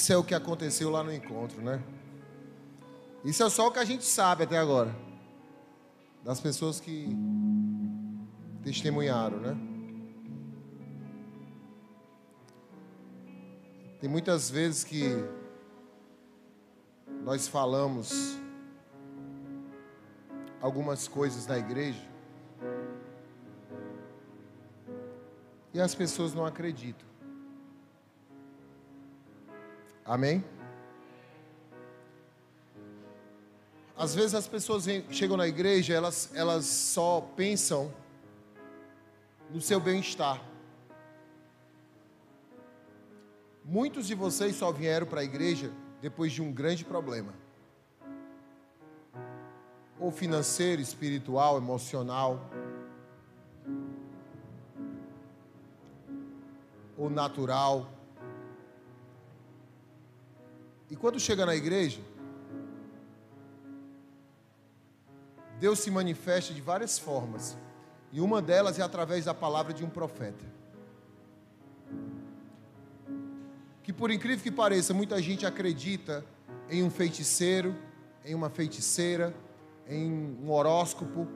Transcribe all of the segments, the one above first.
Isso é o que aconteceu lá no encontro, né? Isso é só o que a gente sabe até agora. Das pessoas que testemunharam, né? Tem muitas vezes que nós falamos algumas coisas na igreja e as pessoas não acreditam. Amém? Às vezes as pessoas chegam na igreja, elas, elas só pensam no seu bem-estar. Muitos de vocês só vieram para a igreja depois de um grande problema. Ou financeiro, espiritual, emocional. Ou natural. E quando chega na igreja, Deus se manifesta de várias formas. E uma delas é através da palavra de um profeta. Que por incrível que pareça, muita gente acredita em um feiticeiro, em uma feiticeira, em um horóscopo.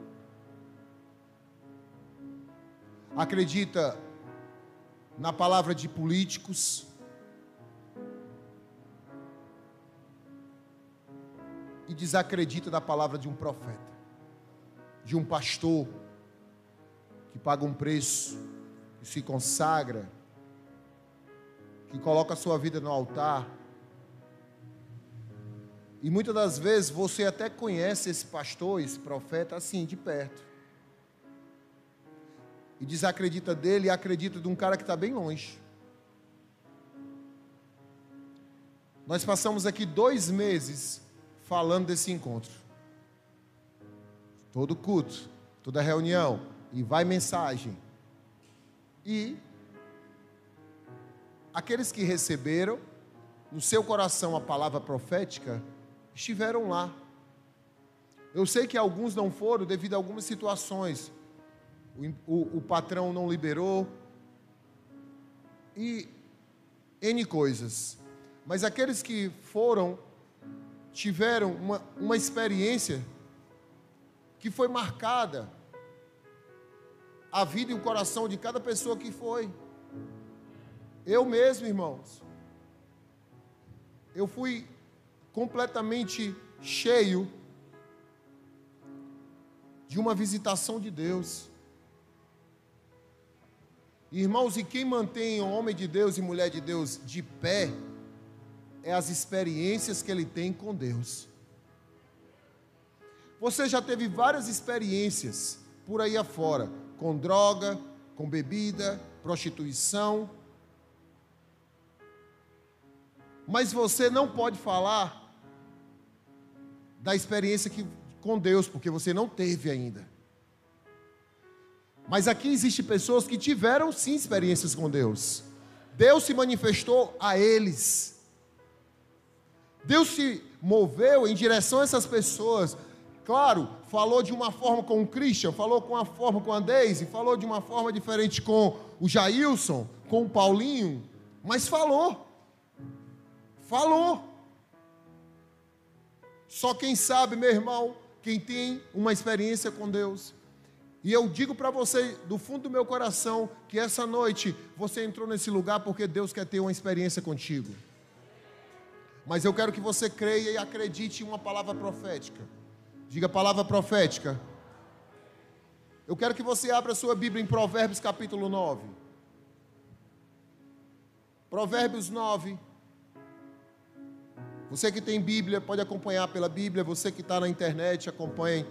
Acredita na palavra de políticos. E desacredita da palavra de um profeta, de um pastor que paga um preço, que se consagra, que coloca a sua vida no altar. E muitas das vezes você até conhece esse pastor, esse profeta, assim, de perto. E desacredita dele e acredita de um cara que está bem longe. Nós passamos aqui dois meses falando desse encontro. Todo culto, toda reunião, e vai mensagem. E aqueles que receberam no seu coração a palavra profética estiveram lá. Eu sei que alguns não foram devido a algumas situações. O, o, o patrão não liberou. E N coisas. Mas aqueles que foram, tiveram uma, uma experiência que foi marcada a vida e o coração de cada pessoa que foi. Eu mesmo, irmãos, eu fui completamente cheio de uma visitação de Deus. Irmãos, e quem mantém o homem de Deus e mulher de Deus de pé é as experiências que ele tem com Deus. Você já teve várias experiências por aí afora, com droga, com bebida, prostituição, mas você não pode falar da experiência que, com Deus, porque você não teve ainda. Mas aqui existem pessoas que tiveram sim experiências com Deus. Deus se manifestou a eles. Deus se moveu em direção a essas pessoas. Claro, falou de uma forma com o Christian, falou com uma forma com a Daisy, falou de uma forma diferente com o Jailson, com o Paulinho, mas falou. Falou. Só quem sabe, meu irmão, quem tem uma experiência com Deus. E eu digo para você, do fundo do meu coração, que essa noite você entrou nesse lugar porque Deus quer ter uma experiência contigo. Mas eu quero que você creia e acredite em uma palavra profética. Diga palavra profética. Eu quero que você abra a sua Bíblia em Provérbios capítulo 9. Provérbios 9. Você que tem Bíblia, pode acompanhar pela Bíblia. Você que está na internet, acompanhe.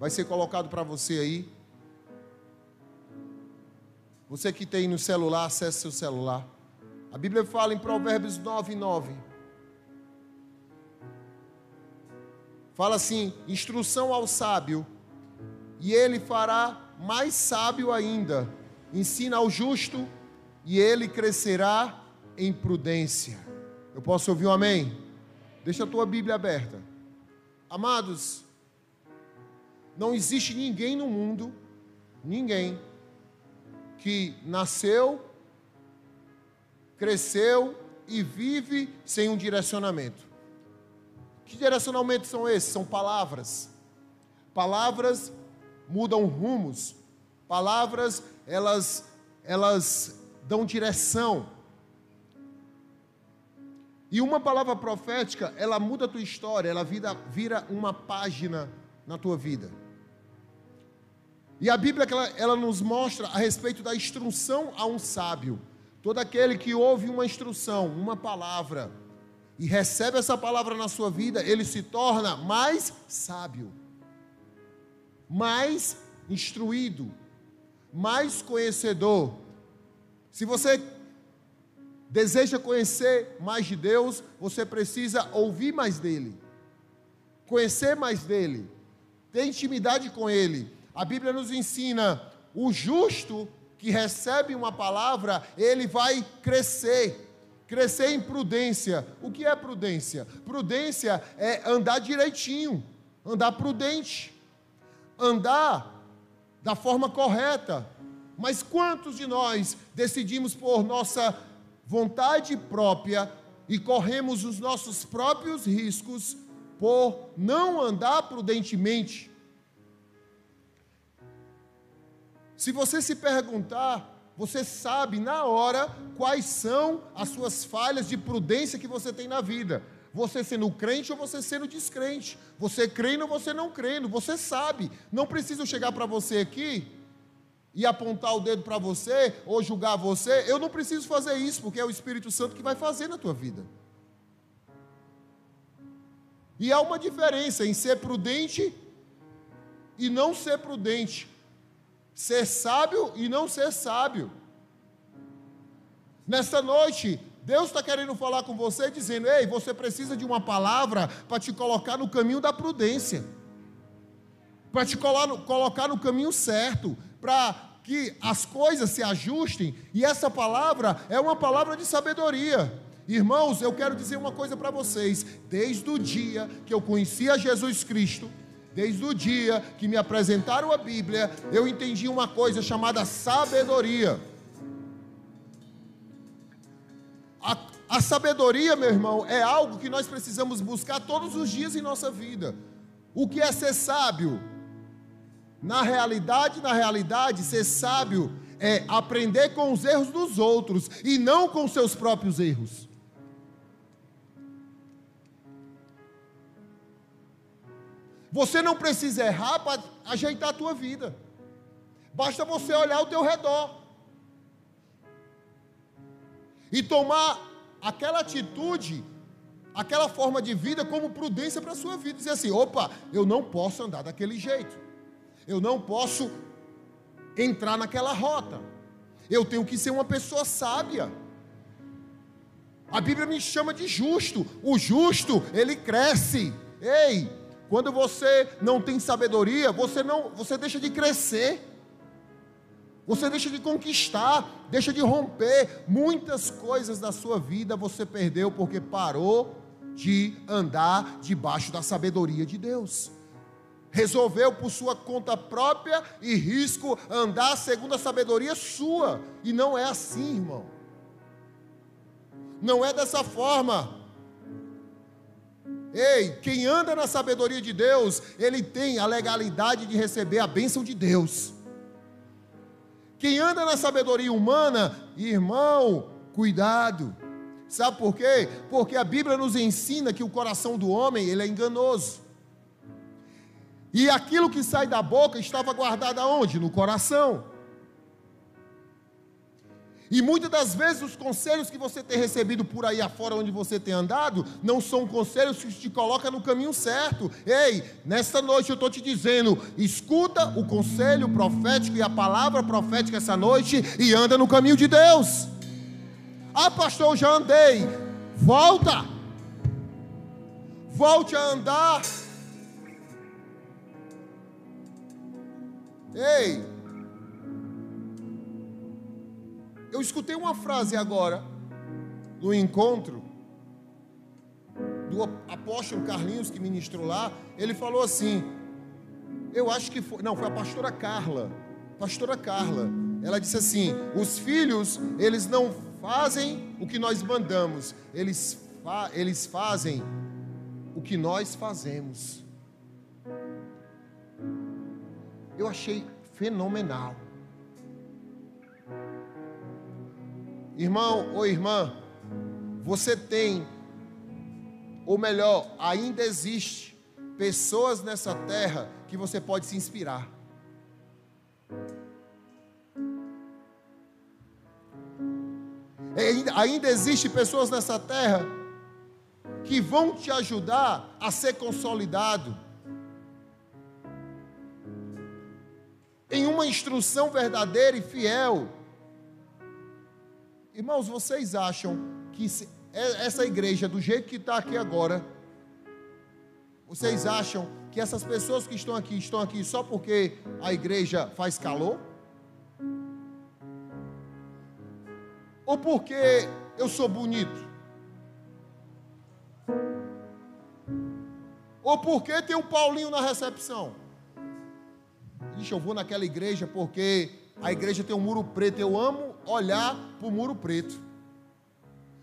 Vai ser colocado para você aí. Você que tem no celular, acesse seu celular. A Bíblia fala em Provérbios 9, 9. Fala assim: instrução ao sábio, e ele fará mais sábio ainda. Ensina ao justo, e ele crescerá em prudência. Eu posso ouvir um amém? Deixa a tua Bíblia aberta. Amados, não existe ninguém no mundo, ninguém, que nasceu, cresceu e vive sem um direcionamento. Que direcionamentos são esses? São palavras. Palavras mudam rumos. Palavras, elas, elas dão direção. E uma palavra profética, ela muda a tua história, ela vira, vira uma página na tua vida. E a Bíblia ela, ela nos mostra a respeito da instrução a um sábio. Todo aquele que ouve uma instrução, uma palavra, e recebe essa palavra na sua vida, ele se torna mais sábio, mais instruído, mais conhecedor. Se você deseja conhecer mais de Deus, você precisa ouvir mais dele, conhecer mais dele, ter intimidade com ele. A Bíblia nos ensina: o justo que recebe uma palavra, ele vai crescer. Crescer em prudência. O que é prudência? Prudência é andar direitinho, andar prudente, andar da forma correta. Mas quantos de nós decidimos por nossa vontade própria e corremos os nossos próprios riscos por não andar prudentemente. Se você se perguntar, você sabe na hora quais são as suas falhas de prudência que você tem na vida. Você sendo crente ou você sendo descrente. Você crendo ou você não crendo. Você sabe. Não preciso chegar para você aqui e apontar o dedo para você ou julgar você, eu não preciso fazer isso, porque é o Espírito Santo que vai fazer na tua vida. E há uma diferença em ser prudente e não ser prudente, ser sábio e não ser sábio. Nesta noite, Deus está querendo falar com você, dizendo: Ei, você precisa de uma palavra para te colocar no caminho da prudência, para te colocar no caminho certo, para que as coisas se ajustem, e essa palavra é uma palavra de sabedoria. Irmãos, eu quero dizer uma coisa para vocês: desde o dia que eu conheci a Jesus Cristo, desde o dia que me apresentaram a Bíblia, eu entendi uma coisa chamada sabedoria. A, a sabedoria, meu irmão, é algo que nós precisamos buscar todos os dias em nossa vida. O que é ser sábio? Na realidade, na realidade, ser sábio é aprender com os erros dos outros e não com seus próprios erros. Você não precisa errar para ajeitar a tua vida. Basta você olhar ao teu redor. E tomar aquela atitude, aquela forma de vida como prudência para a sua vida. Dizer assim: opa, eu não posso andar daquele jeito. Eu não posso entrar naquela rota. Eu tenho que ser uma pessoa sábia. A Bíblia me chama de justo. O justo, ele cresce. Ei, quando você não tem sabedoria, você não, você deixa de crescer. Você deixa de conquistar, deixa de romper. Muitas coisas da sua vida você perdeu porque parou de andar debaixo da sabedoria de Deus resolveu por sua conta própria e risco andar segundo a sabedoria sua. E não é assim, irmão. Não é dessa forma. Ei, quem anda na sabedoria de Deus, ele tem a legalidade de receber a bênção de Deus. Quem anda na sabedoria humana, irmão, cuidado. Sabe por quê? Porque a Bíblia nos ensina que o coração do homem, ele é enganoso. E aquilo que sai da boca estava guardado aonde? No coração. E muitas das vezes os conselhos que você tem recebido por aí afora onde você tem andado, não são conselhos que te colocam no caminho certo. Ei, nesta noite eu estou te dizendo, escuta o conselho profético e a palavra profética essa noite e anda no caminho de Deus. Ah, pastor, eu já andei. Volta. Volte a andar Ei! Eu escutei uma frase agora, no encontro, do apóstolo Carlinhos que ministrou lá. Ele falou assim: Eu acho que foi. Não, foi a pastora Carla. Pastora Carla. Ela disse assim: Os filhos, eles não fazem o que nós mandamos, eles, fa eles fazem o que nós fazemos. Eu achei fenomenal. Irmão ou irmã, você tem, ou melhor, ainda existe pessoas nessa terra que você pode se inspirar. Ainda, existe pessoas nessa terra que vão te ajudar a ser consolidado em uma instrução verdadeira e fiel. Irmãos, vocês acham que essa igreja, do jeito que está aqui agora, vocês acham que essas pessoas que estão aqui estão aqui só porque a igreja faz calor? Ou porque eu sou bonito? Ou porque tem um Paulinho na recepção? Ixi, eu vou naquela igreja porque a igreja tem um muro preto. Eu amo olhar para o muro preto.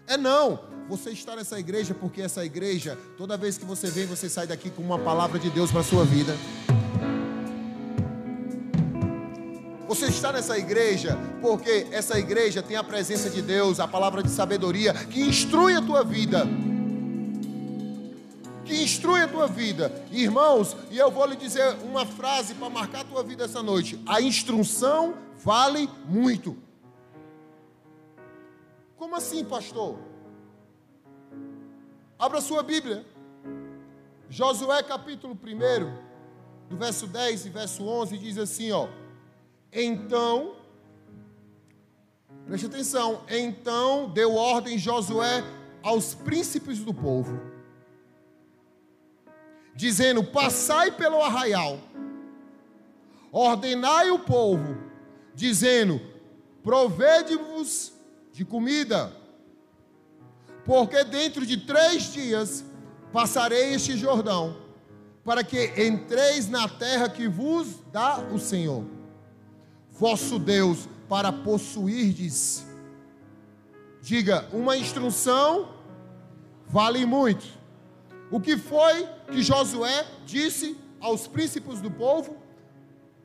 É não. Você está nessa igreja porque essa igreja, toda vez que você vem, você sai daqui com uma palavra de Deus para a sua vida. Você está nessa igreja porque essa igreja tem a presença de Deus, a palavra de sabedoria que instrui a tua vida que instrui a tua vida. Irmãos, e eu vou lhe dizer uma frase para marcar a tua vida essa noite: a instrução vale muito. Como assim, pastor? Abra sua Bíblia. Josué capítulo 1, do verso 10 e verso 11, diz assim, ó: Então, preste atenção, então deu ordem Josué aos príncipes do povo dizendo: Passai pelo arraial, ordenai o povo, dizendo: Provede-vos de comida, porque dentro de três dias passarei este Jordão, para que entreis na terra que vos dá o Senhor, vosso Deus, para possuirdes. Diga, uma instrução vale muito. O que foi que Josué disse aos príncipes do povo?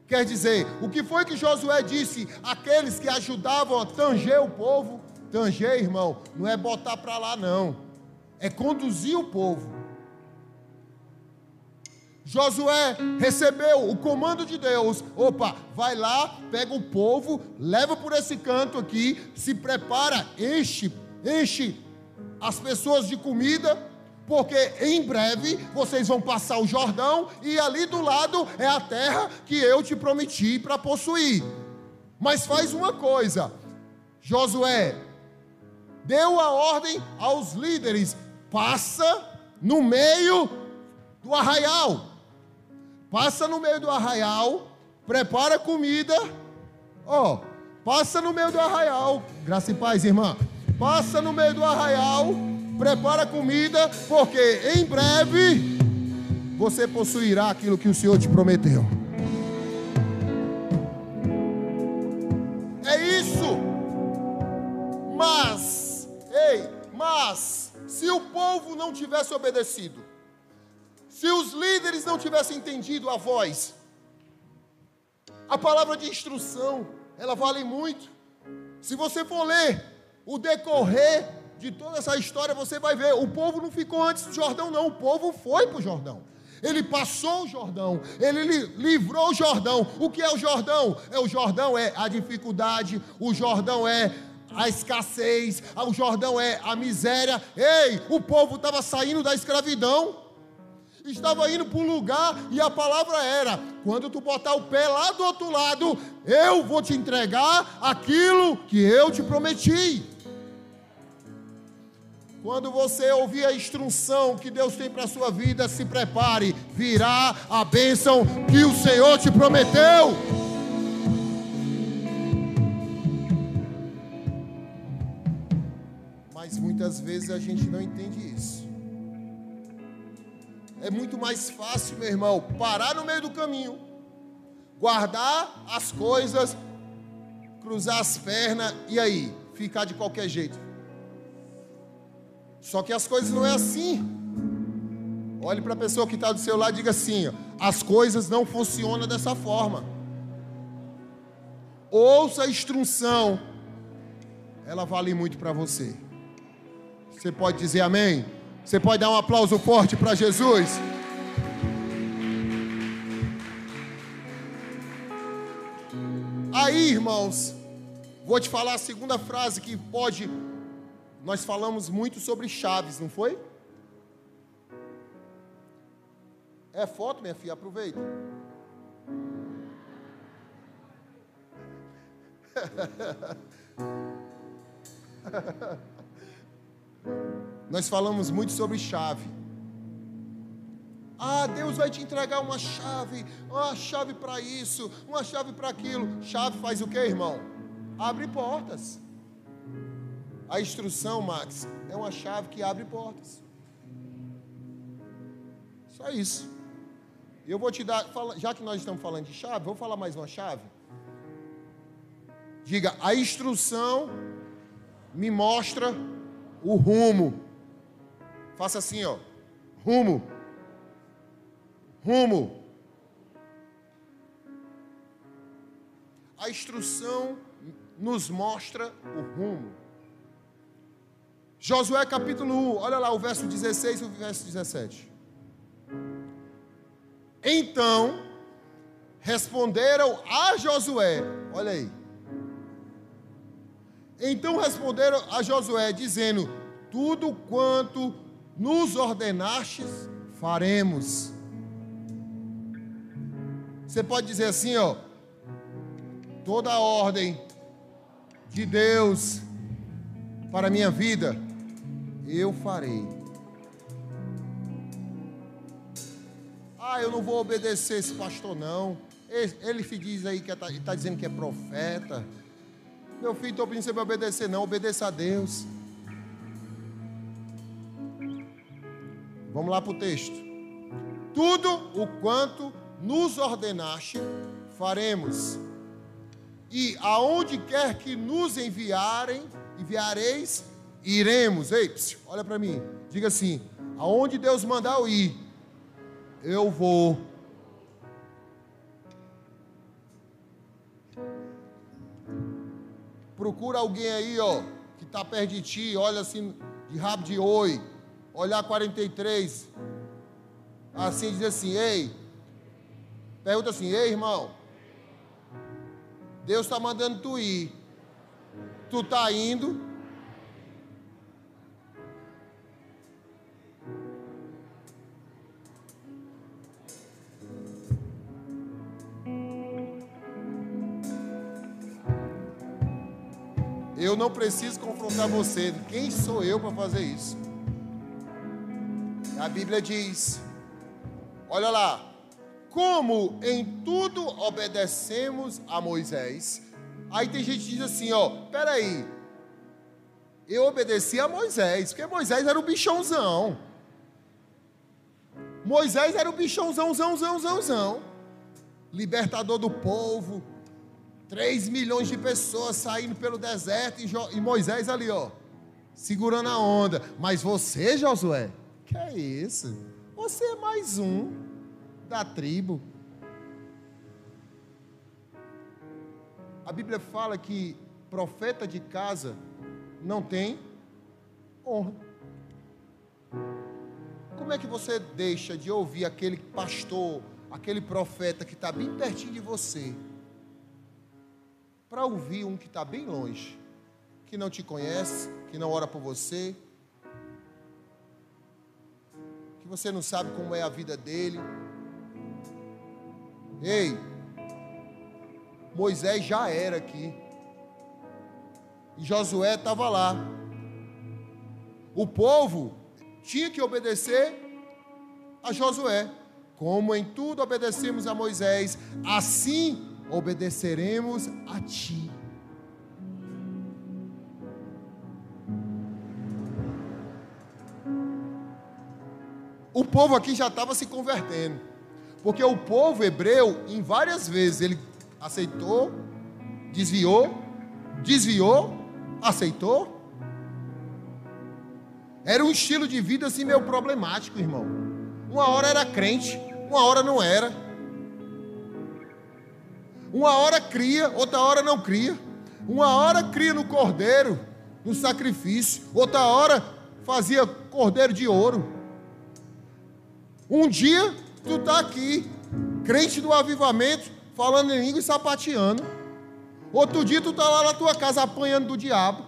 Quer dizer, o que foi que Josué disse àqueles que ajudavam a tanger o povo? Tanger, irmão, não é botar para lá, não, é conduzir o povo. Josué recebeu o comando de Deus: opa, vai lá, pega o povo, leva por esse canto aqui, se prepara, enche, enche as pessoas de comida porque em breve vocês vão passar o Jordão e ali do lado é a terra que eu te prometi para possuir. Mas faz uma coisa, Josué deu a ordem aos líderes: passa no meio do arraial, passa no meio do arraial, prepara comida, ó, oh, passa no meio do arraial, graça e paz, irmã, passa no meio do arraial prepara comida, porque em breve você possuirá aquilo que o Senhor te prometeu. É isso. Mas, ei, mas, se o povo não tivesse obedecido, se os líderes não tivessem entendido a voz, a palavra de instrução, ela vale muito. Se você for ler o decorrer de toda essa história, você vai ver: o povo não ficou antes do Jordão, não, o povo foi para o Jordão. Ele passou o Jordão, ele livrou o Jordão. O que é o Jordão? É o Jordão é a dificuldade, o Jordão é a escassez, o Jordão é a miséria. Ei, o povo estava saindo da escravidão, estava indo para um lugar e a palavra era: quando tu botar o pé lá do outro lado, eu vou te entregar aquilo que eu te prometi. Quando você ouvir a instrução que Deus tem para a sua vida, se prepare, virá a bênção que o Senhor te prometeu. Mas muitas vezes a gente não entende isso. É muito mais fácil, meu irmão, parar no meio do caminho, guardar as coisas, cruzar as pernas e aí, ficar de qualquer jeito. Só que as coisas não é assim. Olhe para a pessoa que está do seu lado e diga assim: ó, as coisas não funcionam dessa forma. Ouça a instrução, ela vale muito para você. Você pode dizer amém? Você pode dar um aplauso forte para Jesus? Aí, irmãos, vou te falar a segunda frase que pode. Nós falamos muito sobre chaves, não foi? É foto, minha filha, aproveita. Nós falamos muito sobre chave. Ah, Deus vai te entregar uma chave, uma chave para isso, uma chave para aquilo. Chave faz o que, irmão? Abre portas. A instrução, Max, é uma chave que abre portas. Só isso. Eu vou te dar, já que nós estamos falando de chave, vou falar mais uma chave. Diga, a instrução me mostra o rumo. Faça assim, ó. Rumo. Rumo. A instrução nos mostra o rumo. Josué capítulo 1, olha lá o verso 16 e o verso 17. Então responderam a Josué, olha aí. Então responderam a Josué, dizendo: Tudo quanto nos ordenastes, faremos. Você pode dizer assim, ó, toda a ordem de Deus para a minha vida, eu farei. Ah, eu não vou obedecer esse pastor, não. Ele se diz aí que está tá dizendo que é profeta. Meu filho, estou pedindo você para obedecer, não. Obedeça a Deus. Vamos lá para o texto. Tudo o quanto nos ordenaste, faremos. E aonde quer que nos enviarem, enviareis, iremos. Ei, psiu, olha para mim. Diga assim: aonde Deus mandar eu ir, eu vou. Procura alguém aí, ó, que está perto de ti, olha assim, de rabo de oi, olhar 43, assim, diz assim, ei, pergunta assim, ei irmão, Deus está mandando tu ir, tu está indo, Eu não preciso confrontar você. Quem sou eu para fazer isso? A Bíblia diz: Olha lá, como em tudo obedecemos a Moisés. Aí tem gente que diz assim, ó, peraí, eu obedeci a Moisés, porque Moisés era o bichãozão. Moisés era o bichãozão, zão, zão, zão, zão. Libertador do povo, 3 milhões de pessoas saindo pelo deserto e, Moisés ali, ó, segurando a onda. Mas você, Josué, que é isso? Você é mais um da tribo. A Bíblia fala que profeta de casa não tem honra. Como é que você deixa de ouvir aquele pastor, aquele profeta que está bem pertinho de você? Para ouvir um que está bem longe, que não te conhece, que não ora por você, que você não sabe como é a vida dele. Ei, Moisés já era aqui, e Josué estava lá. O povo tinha que obedecer a Josué, como em tudo obedecemos a Moisés, assim obedeceremos a Ti. O povo aqui já estava se convertendo, porque o povo hebreu, em várias vezes, ele aceitou, desviou, desviou, Aceitou? Era um estilo de vida assim meio problemático, irmão. Uma hora era crente, uma hora não era. Uma hora cria, outra hora não cria. Uma hora cria no cordeiro, no sacrifício, outra hora fazia cordeiro de ouro. Um dia tu está aqui, crente do avivamento, falando em língua e sapateando. Outro dia tu está lá na tua casa apanhando do diabo.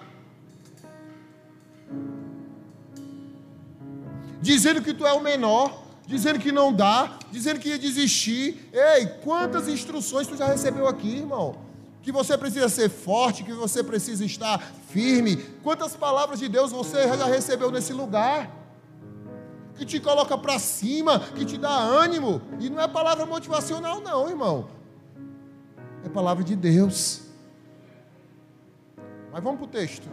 Dizendo que tu é o menor, dizendo que não dá, dizendo que ia desistir. Ei, quantas instruções tu já recebeu aqui, irmão? Que você precisa ser forte, que você precisa estar firme. Quantas palavras de Deus você já recebeu nesse lugar? Que te coloca para cima, que te dá ânimo. E não é palavra motivacional, não, irmão. É palavra de Deus. Mas vamos para o texto.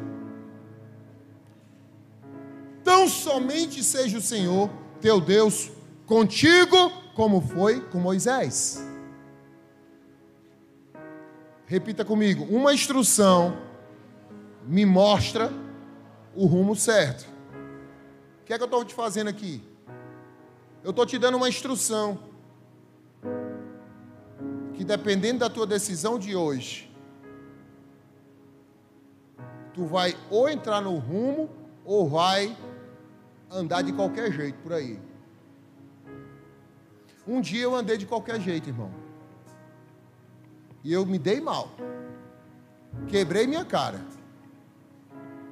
Tão somente seja o Senhor, teu Deus, contigo, como foi com Moisés. Repita comigo: uma instrução me mostra o rumo certo. O que é que eu estou te fazendo aqui? Eu estou te dando uma instrução. Que dependendo da tua decisão de hoje, tu vai ou entrar no rumo ou vai andar de qualquer jeito por aí. Um dia eu andei de qualquer jeito, irmão. E eu me dei mal. Quebrei minha cara.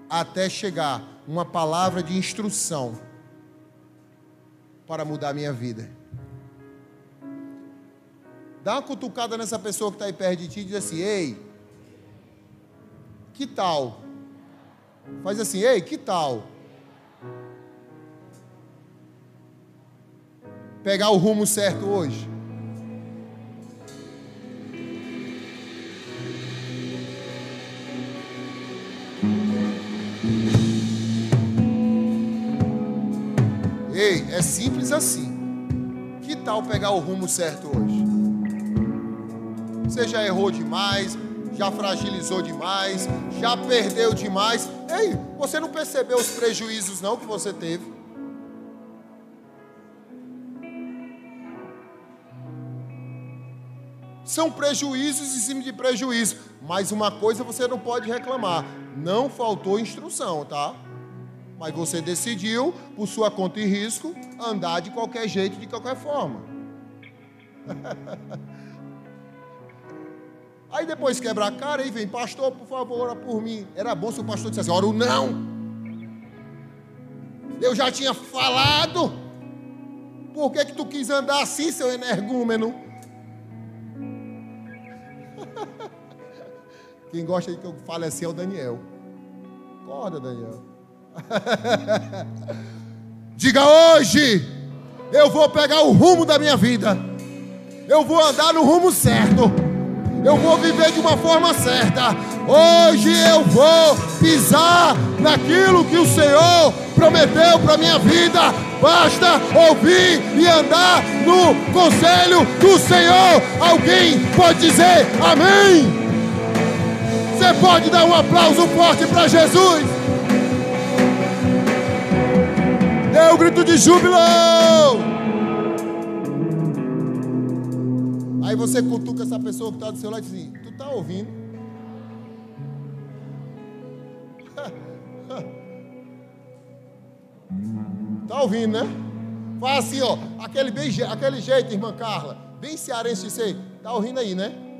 Até chegar uma palavra de instrução para mudar minha vida. Dá uma cutucada nessa pessoa que está aí perto de ti e diz assim: Ei, que tal? Faz assim: Ei, que tal? Pegar o rumo certo hoje? Ei, é simples assim. Que tal pegar o rumo certo hoje? Você já errou demais, já fragilizou demais, já perdeu demais. Ei, você não percebeu os prejuízos não que você teve? São prejuízos em cima de prejuízo. Mas uma coisa você não pode reclamar: não faltou instrução, tá? Mas você decidiu, por sua conta e risco, andar de qualquer jeito, de qualquer forma. Aí depois quebra a cara e vem, pastor, por favor, ora por mim. Era bom se o pastor dissesse, ora o não. Eu já tinha falado. Por que, que tu quis andar assim, seu energúmeno? Quem gosta de que eu fale assim é o Daniel. Acorda, Daniel. Diga hoje, eu vou pegar o rumo da minha vida. Eu vou andar no rumo certo. Eu vou viver de uma forma certa. Hoje eu vou pisar naquilo que o Senhor prometeu para minha vida. Basta ouvir e andar no conselho do Senhor. Alguém pode dizer amém? Você pode dar um aplauso forte para Jesus? Dê um grito de júbilo! Aí você cutuca essa pessoa que está do seu lado e diz assim: Tu está ouvindo? Está ouvindo, né? Faz assim, ó, aquele, bem, aquele jeito, irmã Carla, bem cearense ser. Está ouvindo aí, né?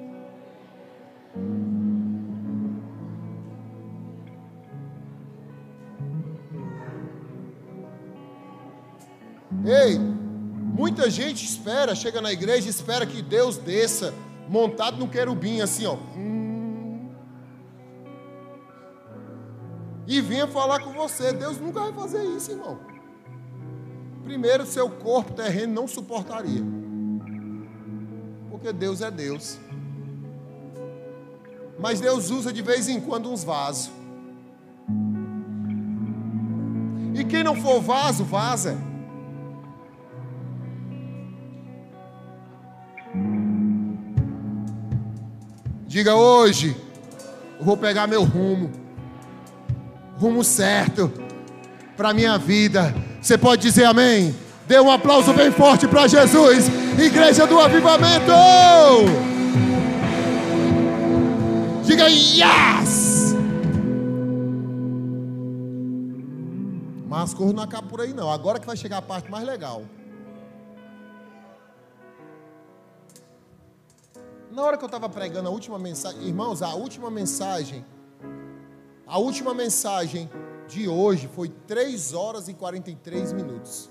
Ei, muita gente espera, chega na igreja e espera que Deus desça montado num querubim, assim, ó. E venha falar com você. Deus nunca vai fazer isso, irmão. Primeiro, seu corpo terreno não suportaria. Porque Deus é Deus. Mas Deus usa de vez em quando uns vasos. E quem não for vaso, vaza. Diga hoje, eu vou pegar meu rumo. rumo certo para minha vida. Você pode dizer amém? Dê um aplauso bem forte para Jesus, Igreja do Avivamento. Diga yes! Mas corro não acaba por aí não. Agora que vai chegar a parte mais legal. Na hora que eu estava pregando a última mensagem, irmãos, a última mensagem, a última mensagem de hoje foi 3 horas e 43 minutos.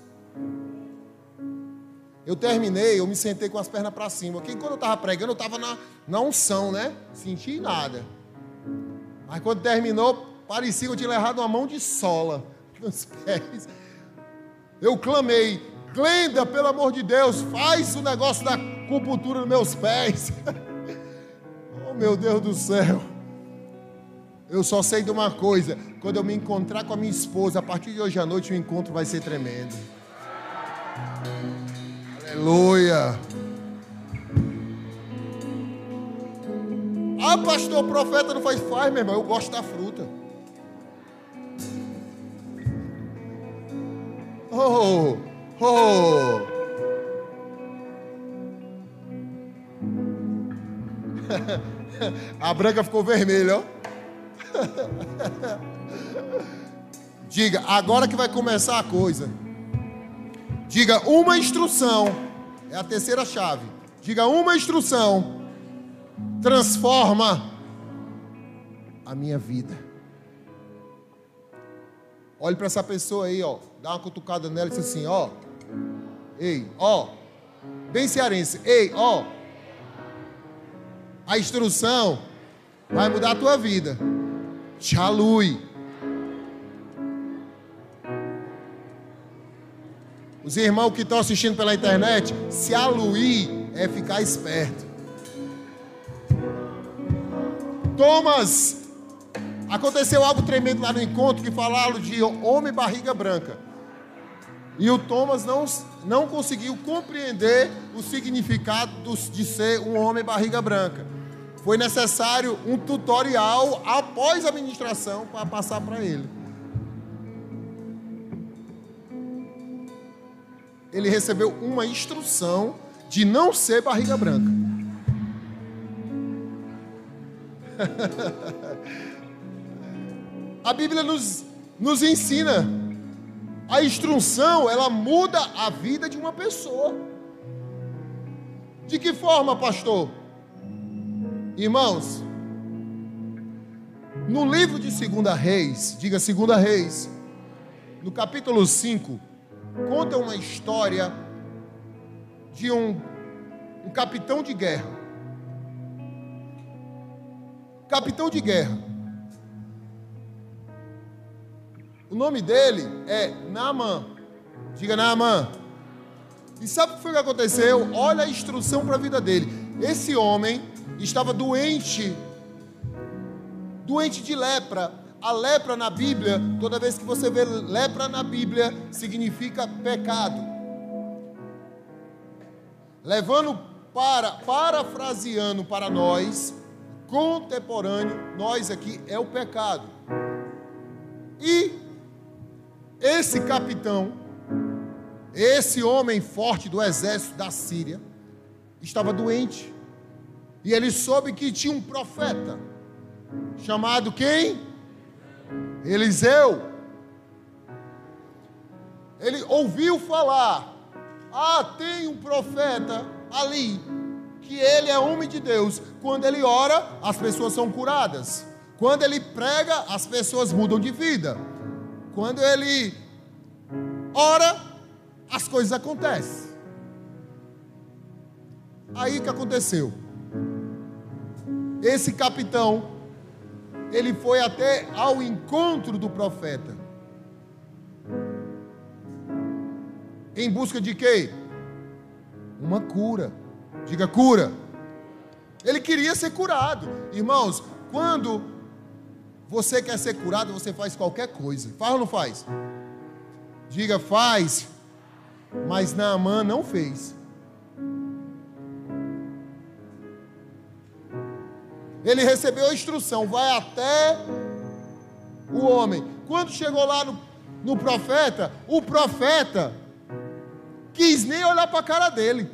Eu terminei, eu me sentei com as pernas para cima. Porque quando eu estava pregando, eu estava na, na unção, né? Senti nada. Mas quando terminou, parecia que eu tinha errado uma mão de sola nos pés. Eu clamei, Glenda, pelo amor de Deus, faz o negócio da acupuntura nos meus pés. oh meu Deus do céu. Eu só sei de uma coisa: quando eu me encontrar com a minha esposa, a partir de hoje à noite o encontro vai ser tremendo. Aleluia. Ah, pastor, profeta não faz faz, meu irmão. Eu gosto da fruta. Oh, oh. A branca ficou vermelha, ó. Diga, agora que vai começar a coisa. Diga uma instrução. É a terceira chave. Diga uma instrução. Transforma a minha vida. Olhe para essa pessoa aí, ó. Dá uma cutucada nela e diz assim, ó. Ei, ó. Bem cearense. Ei, ó. A instrução vai mudar a tua vida. Te. Os irmãos que estão assistindo pela internet, se aluir é ficar esperto. Thomas, aconteceu algo tremendo lá no encontro que falaram de homem barriga branca. E o Thomas não, não conseguiu compreender o significado de ser um homem barriga branca. Foi necessário um tutorial após a ministração para passar para ele. Ele recebeu uma instrução de não ser barriga branca. a Bíblia nos, nos ensina. A instrução, ela muda a vida de uma pessoa. De que forma, pastor? Irmãos, no livro de 2 Reis, diga 2 Reis, no capítulo 5, conta uma história de um, um capitão de guerra. Capitão de guerra. O nome dele é Naamã. Diga Naamã. E sabe o que foi que aconteceu? Olha a instrução para a vida dele. Esse homem estava doente, doente de lepra. A lepra na Bíblia, toda vez que você vê lepra na Bíblia, significa pecado. Levando para, parafraseando para nós, contemporâneo, nós aqui é o pecado. E esse capitão, esse homem forte do exército da Síria, estava doente. E ele soube que tinha um profeta, chamado quem? Eliseu. Ele ouviu falar: ah, tem um profeta ali, que ele é homem de Deus. Quando ele ora, as pessoas são curadas. Quando ele prega, as pessoas mudam de vida. Quando ele ora, as coisas acontecem. Aí que aconteceu? Esse capitão, ele foi até ao encontro do profeta. Em busca de quê? Uma cura. Diga cura. Ele queria ser curado. Irmãos, quando você quer ser curado, você faz qualquer coisa. Faz ou não faz? Diga, faz. Mas Naamã não fez. Ele recebeu a instrução, vai até o homem. Quando chegou lá no, no profeta, o profeta quis nem olhar para a cara dele.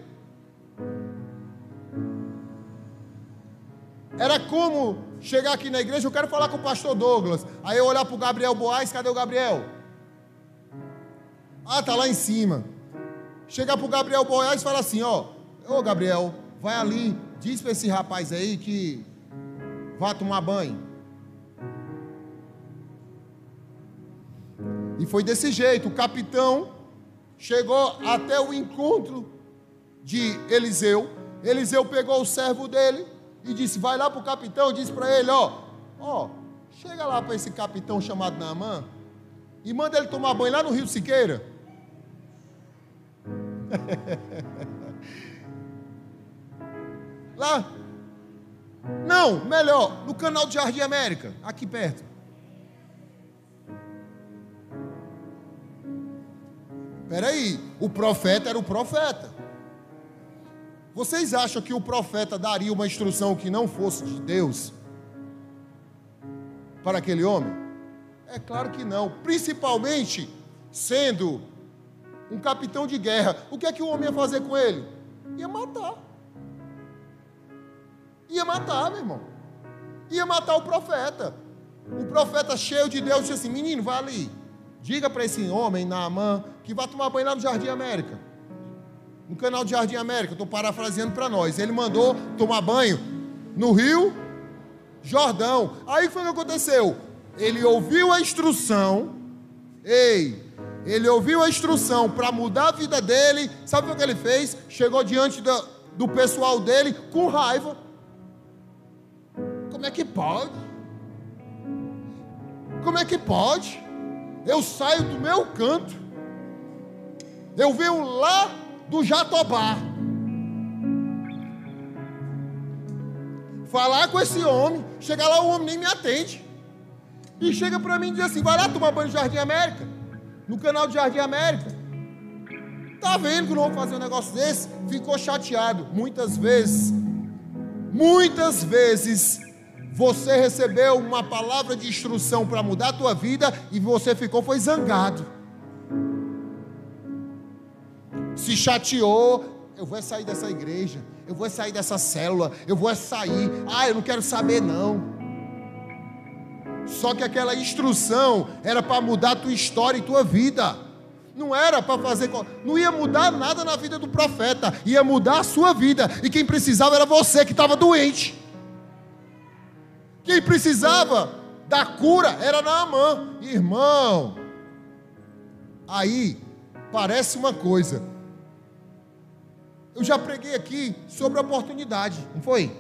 Era como chegar aqui na igreja, eu quero falar com o pastor Douglas. Aí eu olhar para o Gabriel Boaz, cadê o Gabriel? Ah, tá lá em cima. Chegar para o Gabriel Boaz e falar assim: ó, ô Gabriel, vai ali, diz para esse rapaz aí que vá tomar banho. E foi desse jeito. O capitão chegou até o encontro de Eliseu. Eliseu pegou o servo dele e disse: Vai lá para o capitão. Disse para ele: Ó, ó, chega lá para esse capitão chamado Naamã e manda ele tomar banho lá no Rio Siqueira. lá. Não, melhor, no canal de Jardim América, aqui perto. Peraí, o profeta era o profeta. Vocês acham que o profeta daria uma instrução que não fosse de Deus para aquele homem? É claro que não. Principalmente sendo um capitão de guerra. O que é que o homem ia fazer com ele? Ia matar. Ia matar, meu irmão. Ia matar o profeta. O profeta cheio de Deus disse assim: Menino, vai ali. Diga para esse homem, Naamã, que vai tomar banho lá no Jardim América. No canal de Jardim América, estou parafraseando para nós. Ele mandou tomar banho no Rio Jordão. Aí foi o que aconteceu. Ele ouviu a instrução. Ei, ele ouviu a instrução para mudar a vida dele. Sabe o que ele fez? Chegou diante do, do pessoal dele com raiva. Como é que pode? Como é que pode? eu saio do meu canto, eu venho lá do Jatobá, falar com esse homem, chegar lá o homem nem me atende, e chega para mim e diz assim: vai lá tomar banho no Jardim América, no canal do Jardim América. Tá vendo que não vou fazer um negócio desse? Ficou chateado. Muitas vezes, muitas vezes, você recebeu uma palavra de instrução para mudar a tua vida e você ficou foi zangado. Se chateou, eu vou sair dessa igreja, eu vou sair dessa célula, eu vou sair. Ah, eu não quero saber não. Só que aquela instrução era para mudar a tua história e tua vida. Não era para fazer, não ia mudar nada na vida do profeta, ia mudar a sua vida. E quem precisava era você que estava doente. Quem precisava da cura era Naamã. Irmão, aí parece uma coisa. Eu já preguei aqui sobre oportunidade, não foi?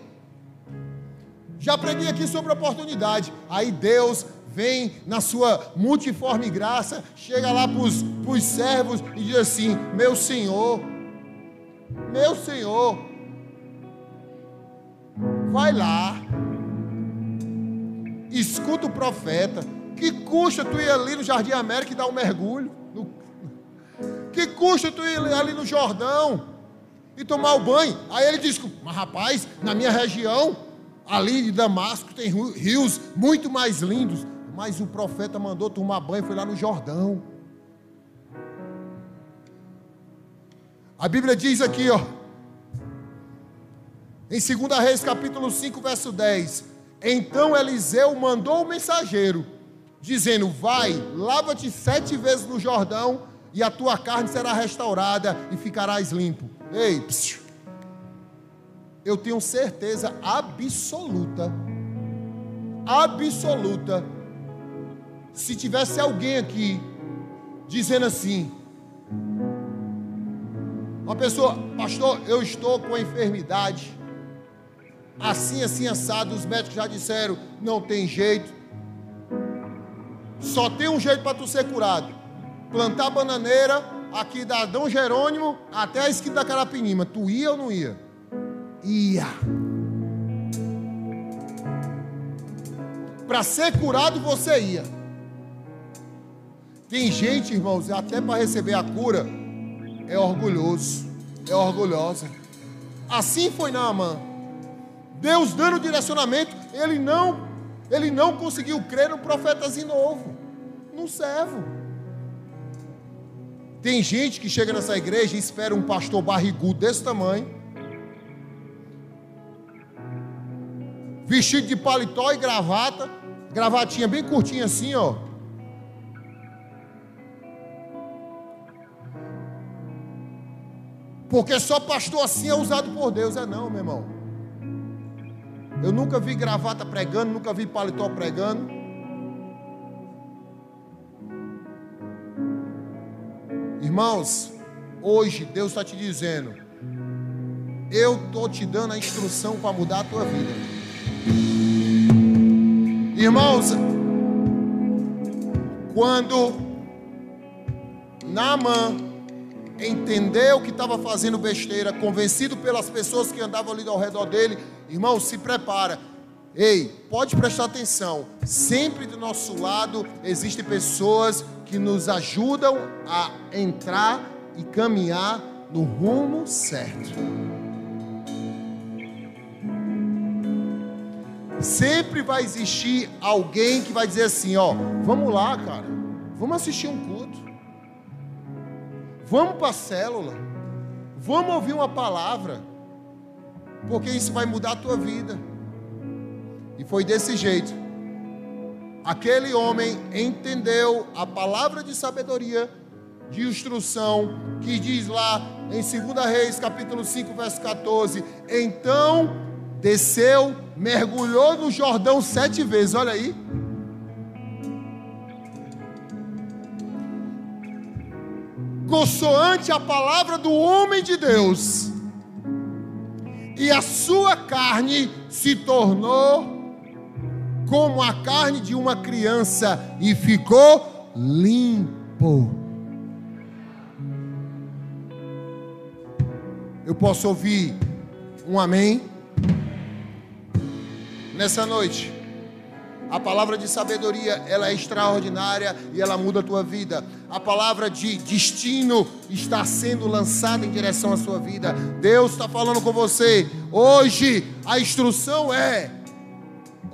Já preguei aqui sobre oportunidade. Aí Deus vem na sua multiforme graça, chega lá para os servos e diz assim: Meu Senhor, meu Senhor, vai lá, escuta o profeta. Que custa tu ir ali no Jardim América e dar um mergulho? No... Que custa tu ir ali no Jordão e tomar o banho? Aí ele diz: Mas rapaz, na minha região, ali de Damasco, tem rios muito mais lindos. Mas o profeta mandou tomar banho, foi lá no Jordão. A Bíblia diz aqui, ó, em 2 Reis capítulo 5, verso 10: então Eliseu mandou o mensageiro, dizendo: Vai, lava-te sete vezes no Jordão, e a tua carne será restaurada e ficarás limpo. Ei, psiu. eu tenho certeza absoluta, absoluta, se tivesse alguém aqui dizendo assim, uma pessoa, pastor, eu estou com a enfermidade, assim, assim, assado. Os médicos já disseram: não tem jeito. Só tem um jeito para tu ser curado: plantar bananeira aqui da Dom Jerônimo até a esquina da Carapinima. Tu ia ou não ia? Ia. Para ser curado você ia. Tem gente, irmãos, até para receber a cura, é orgulhoso, é orgulhosa. Assim foi Naamã. Deus dando direcionamento, ele não, ele não conseguiu crer no profetazinho novo. Não servo. Tem gente que chega nessa igreja e espera um pastor barrigudo desse tamanho, vestido de paletó e gravata, gravatinha bem curtinha assim, ó. Porque só pastor assim é usado por Deus, é não, meu irmão. Eu nunca vi gravata pregando, nunca vi paletó pregando. Irmãos, hoje Deus está te dizendo: eu estou te dando a instrução para mudar a tua vida. Irmãos, quando Naaman entendeu que estava fazendo besteira, convencido pelas pessoas que andavam ali ao redor dele, irmão, se prepara. Ei, pode prestar atenção. Sempre do nosso lado existem pessoas que nos ajudam a entrar e caminhar no rumo certo. Sempre vai existir alguém que vai dizer assim, ó, vamos lá, cara. Vamos assistir um culto. Vamos para a célula. Vamos ouvir uma palavra. Porque isso vai mudar a tua vida. E foi desse jeito. Aquele homem entendeu a palavra de sabedoria, de instrução, que diz lá em 2 Reis, capítulo 5, verso 14: Então desceu, mergulhou no Jordão sete vezes, olha aí. Consoante a palavra do homem de Deus, e a sua carne se tornou como a carne de uma criança e ficou limpo. Eu posso ouvir um amém? Nessa noite, a palavra de sabedoria, ela é extraordinária e ela muda a tua vida. A palavra de destino está sendo lançada em direção à sua vida. Deus está falando com você. Hoje, a instrução é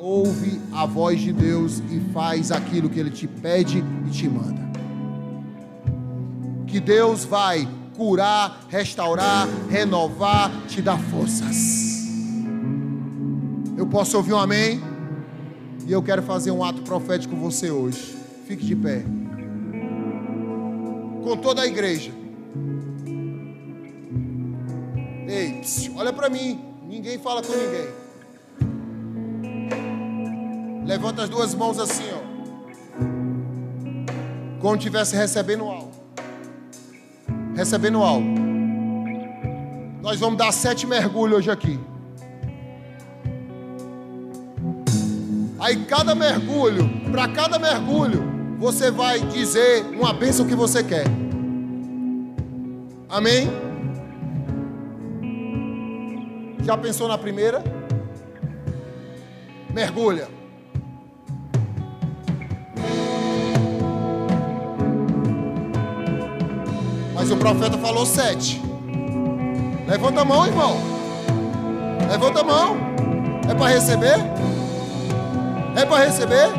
ouve a voz de Deus e faz aquilo que Ele te pede e te manda. Que Deus vai curar, restaurar, renovar, te dar forças. Eu posso ouvir um amém? E eu quero fazer um ato profético com você hoje. Fique de pé. Com toda a igreja. Ei, olha para mim. Ninguém fala com ninguém. Levanta as duas mãos assim, ó. Como estivesse recebendo algo. Recebendo algo. Nós vamos dar sete mergulhos hoje aqui. Aí cada mergulho, para cada mergulho, você vai dizer uma bênção que você quer. Amém? Já pensou na primeira? Mergulha. Mas o profeta falou sete. Levanta a mão, irmão. Levanta a mão. É para receber? É para receber?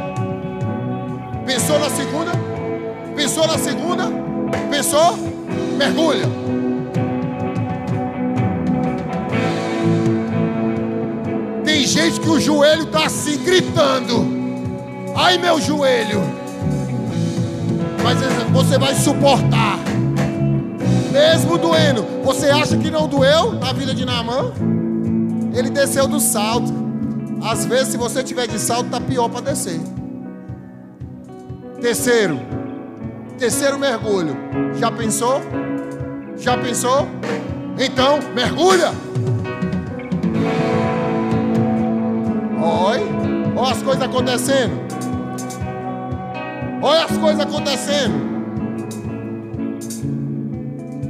Pensou na segunda? Pensou na segunda? Pensou? Mergulha. Tem gente que o joelho está assim gritando. Ai meu joelho. Mas você vai suportar mesmo doendo. Você acha que não doeu na vida de Naamã? Ele desceu do salto. Às vezes, se você tiver de salto, tá pior para descer. Terceiro, terceiro mergulho. Já pensou? Já pensou? Então, mergulha. Olha, olha as coisas acontecendo. Olha as coisas acontecendo.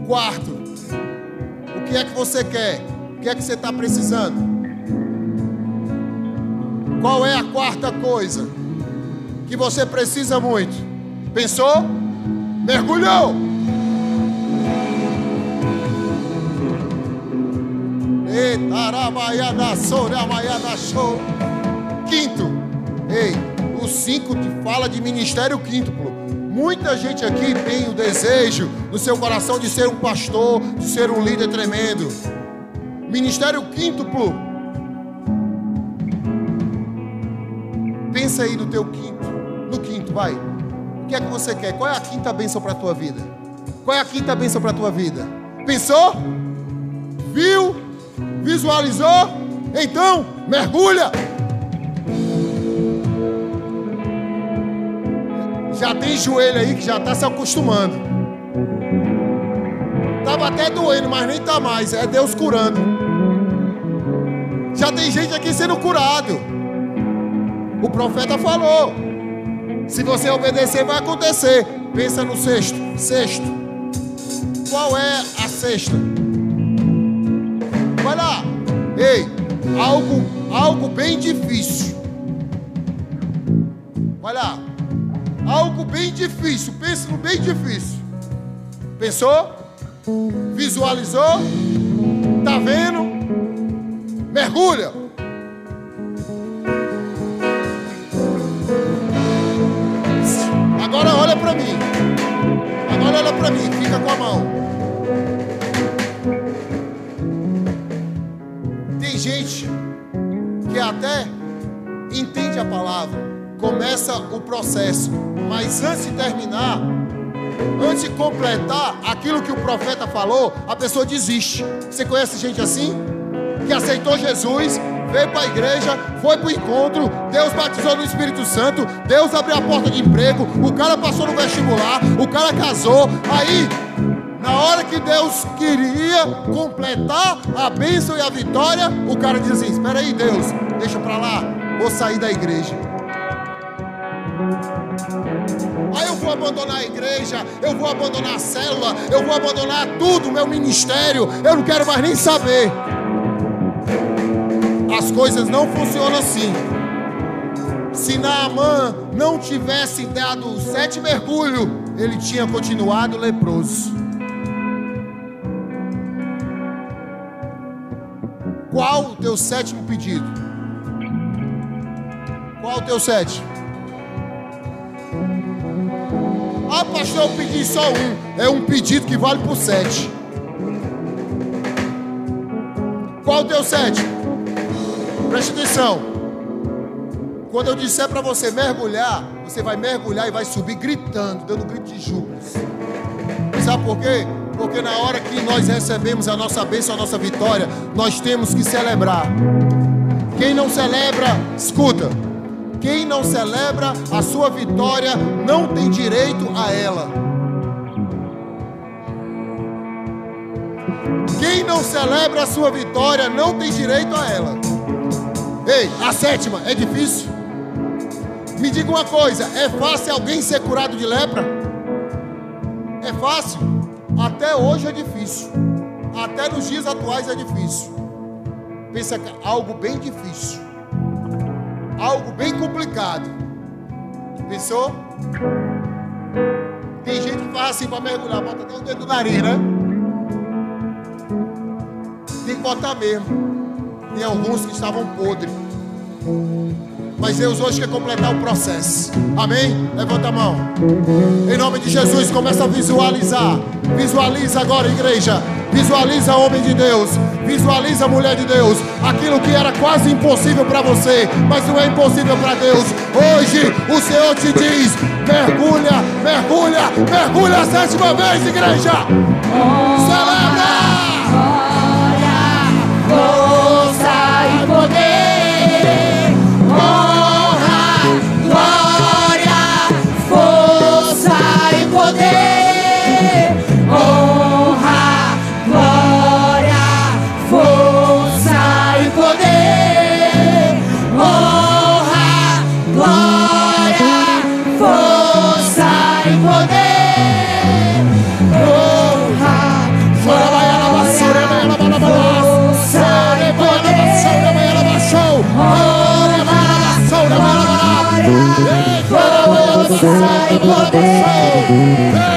Quarto, o que é que você quer? O que é que você está precisando? Qual é a quarta coisa que você precisa muito? Pensou? Mergulhou? Quinto, ei, o cinco te fala de ministério quíntuplo. Muita gente aqui tem o desejo no seu coração de ser um pastor, de ser um líder tremendo. Ministério quíntuplo. Pensa aí no teu quinto, no quinto, vai. O que é que você quer? Qual é a quinta bênção para a tua vida? Qual é a quinta bênção para a tua vida? Pensou? Viu? Visualizou? Então, mergulha. Já tem joelho aí que já está se acostumando. Tava até doendo, mas nem tá mais. É Deus curando. Já tem gente aqui sendo curado. O profeta falou. Se você obedecer, vai acontecer. Pensa no sexto. Sexto. Qual é a sexta? Vai lá. Ei, algo, algo bem difícil. Vai lá. Algo bem difícil. Pense no bem difícil. Pensou? Visualizou? Tá vendo? Mergulha. Agora olha para mim. Agora olha para mim, fica com a mão. Tem gente que até entende a palavra, começa o processo, mas antes de terminar, antes de completar aquilo que o profeta falou, a pessoa desiste. Você conhece gente assim? Que aceitou Jesus, veio para a igreja, foi para o encontro, Deus batizou no Espírito Santo, Deus abriu a porta de emprego, o cara passou no vestibular, o cara casou, aí na hora que Deus queria completar a bênção e a vitória, o cara diz assim: Espera aí, Deus, deixa para lá, vou sair da igreja. Aí eu vou abandonar a igreja, eu vou abandonar a célula, eu vou abandonar tudo, meu ministério, eu não quero mais nem saber. As coisas não funcionam assim. Se Naamã não tivesse dado sete mergulhos, ele tinha continuado leproso. Qual o teu sétimo pedido? Qual o teu sétimo? Ah, pastor, eu pedi só um. É um pedido que vale por sete. Qual o teu sétimo? Preste atenção. Quando eu disser para você mergulhar, você vai mergulhar e vai subir gritando, dando grito de júbilo. Sabe por quê? Porque na hora que nós recebemos a nossa bênção, a nossa vitória, nós temos que celebrar. Quem não celebra, escuta. Quem não celebra a sua vitória não tem direito a ela. Quem não celebra a sua vitória não tem direito a ela. Ei, a sétima é difícil? Me diga uma coisa: é fácil alguém ser curado de lepra? É fácil? Até hoje é difícil. Até nos dias atuais é difícil. Pensa que é algo bem difícil algo bem complicado. Pensou? Tem gente que faz assim para mergulhar, bota até o dedo no nariz, né? Tem que botar mesmo. Tem alguns que estavam podres. Mas Deus hoje quer completar o processo. Amém? Levanta a mão. Em nome de Jesus, começa a visualizar. Visualiza agora, igreja. Visualiza homem de Deus. Visualiza mulher de Deus. Aquilo que era quase impossível para você, mas não é impossível para Deus. Hoje o Senhor te diz: mergulha, mergulha, mergulha a sétima vez, igreja. Celebra! Blood and soul.